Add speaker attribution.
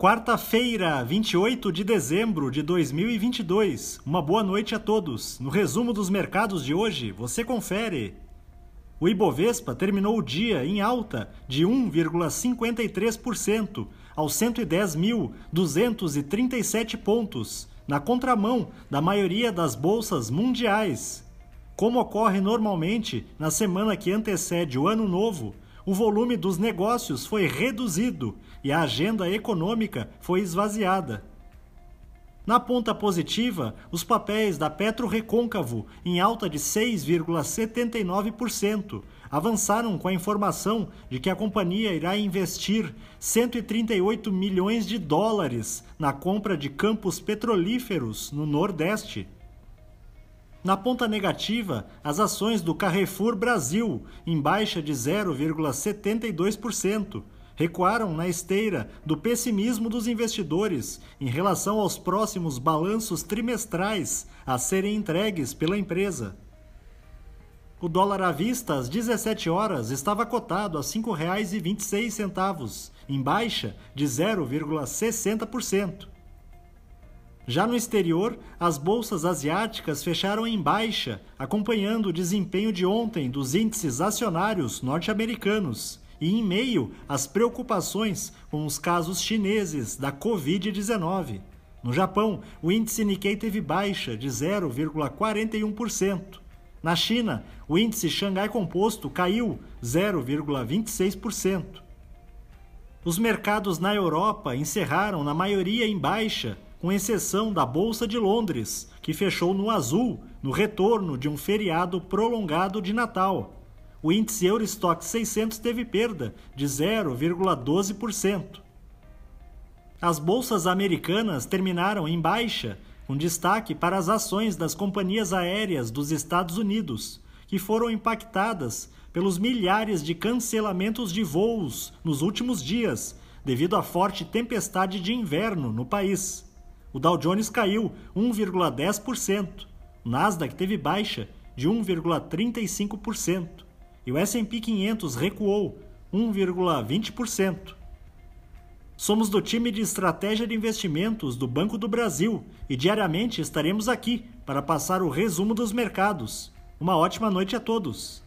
Speaker 1: Quarta-feira, 28 de dezembro de 2022. Uma boa noite a todos. No resumo dos mercados de hoje, você confere. O Ibovespa terminou o dia em alta de 1,53% aos 110.237 pontos, na contramão da maioria das bolsas mundiais. Como ocorre normalmente na semana que antecede o Ano Novo, o volume dos negócios foi reduzido e a agenda econômica foi esvaziada. Na ponta positiva, os papéis da Petro Recôncavo, em alta de 6,79%, avançaram com a informação de que a companhia irá investir 138 milhões de dólares na compra de campos petrolíferos no Nordeste. Na ponta negativa, as ações do Carrefour Brasil, em baixa de 0,72%, recuaram na esteira do pessimismo dos investidores em relação aos próximos balanços trimestrais a serem entregues pela empresa. O dólar à vista às 17 horas estava cotado a R$ 5,26, em baixa de 0,60%. Já no exterior, as bolsas asiáticas fecharam em baixa, acompanhando o desempenho de ontem dos índices acionários norte-americanos e em meio às preocupações com os casos chineses da Covid-19. No Japão, o índice Nikkei teve baixa de 0,41%. Na China, o índice Xangai Composto caiu 0,26%. Os mercados na Europa encerraram, na maioria, em baixa com exceção da Bolsa de Londres, que fechou no azul no retorno de um feriado prolongado de Natal. O índice Eurostock 600 teve perda de 0,12%. As bolsas americanas terminaram em baixa, com destaque para as ações das companhias aéreas dos Estados Unidos, que foram impactadas pelos milhares de cancelamentos de voos nos últimos dias, devido à forte tempestade de inverno no país. O Dow Jones caiu 1,10%, o Nasdaq teve baixa de 1,35% e o S&P 500 recuou 1,20%. Somos do time de estratégia de investimentos do Banco do Brasil e diariamente estaremos aqui para passar o resumo dos mercados. Uma ótima noite a todos.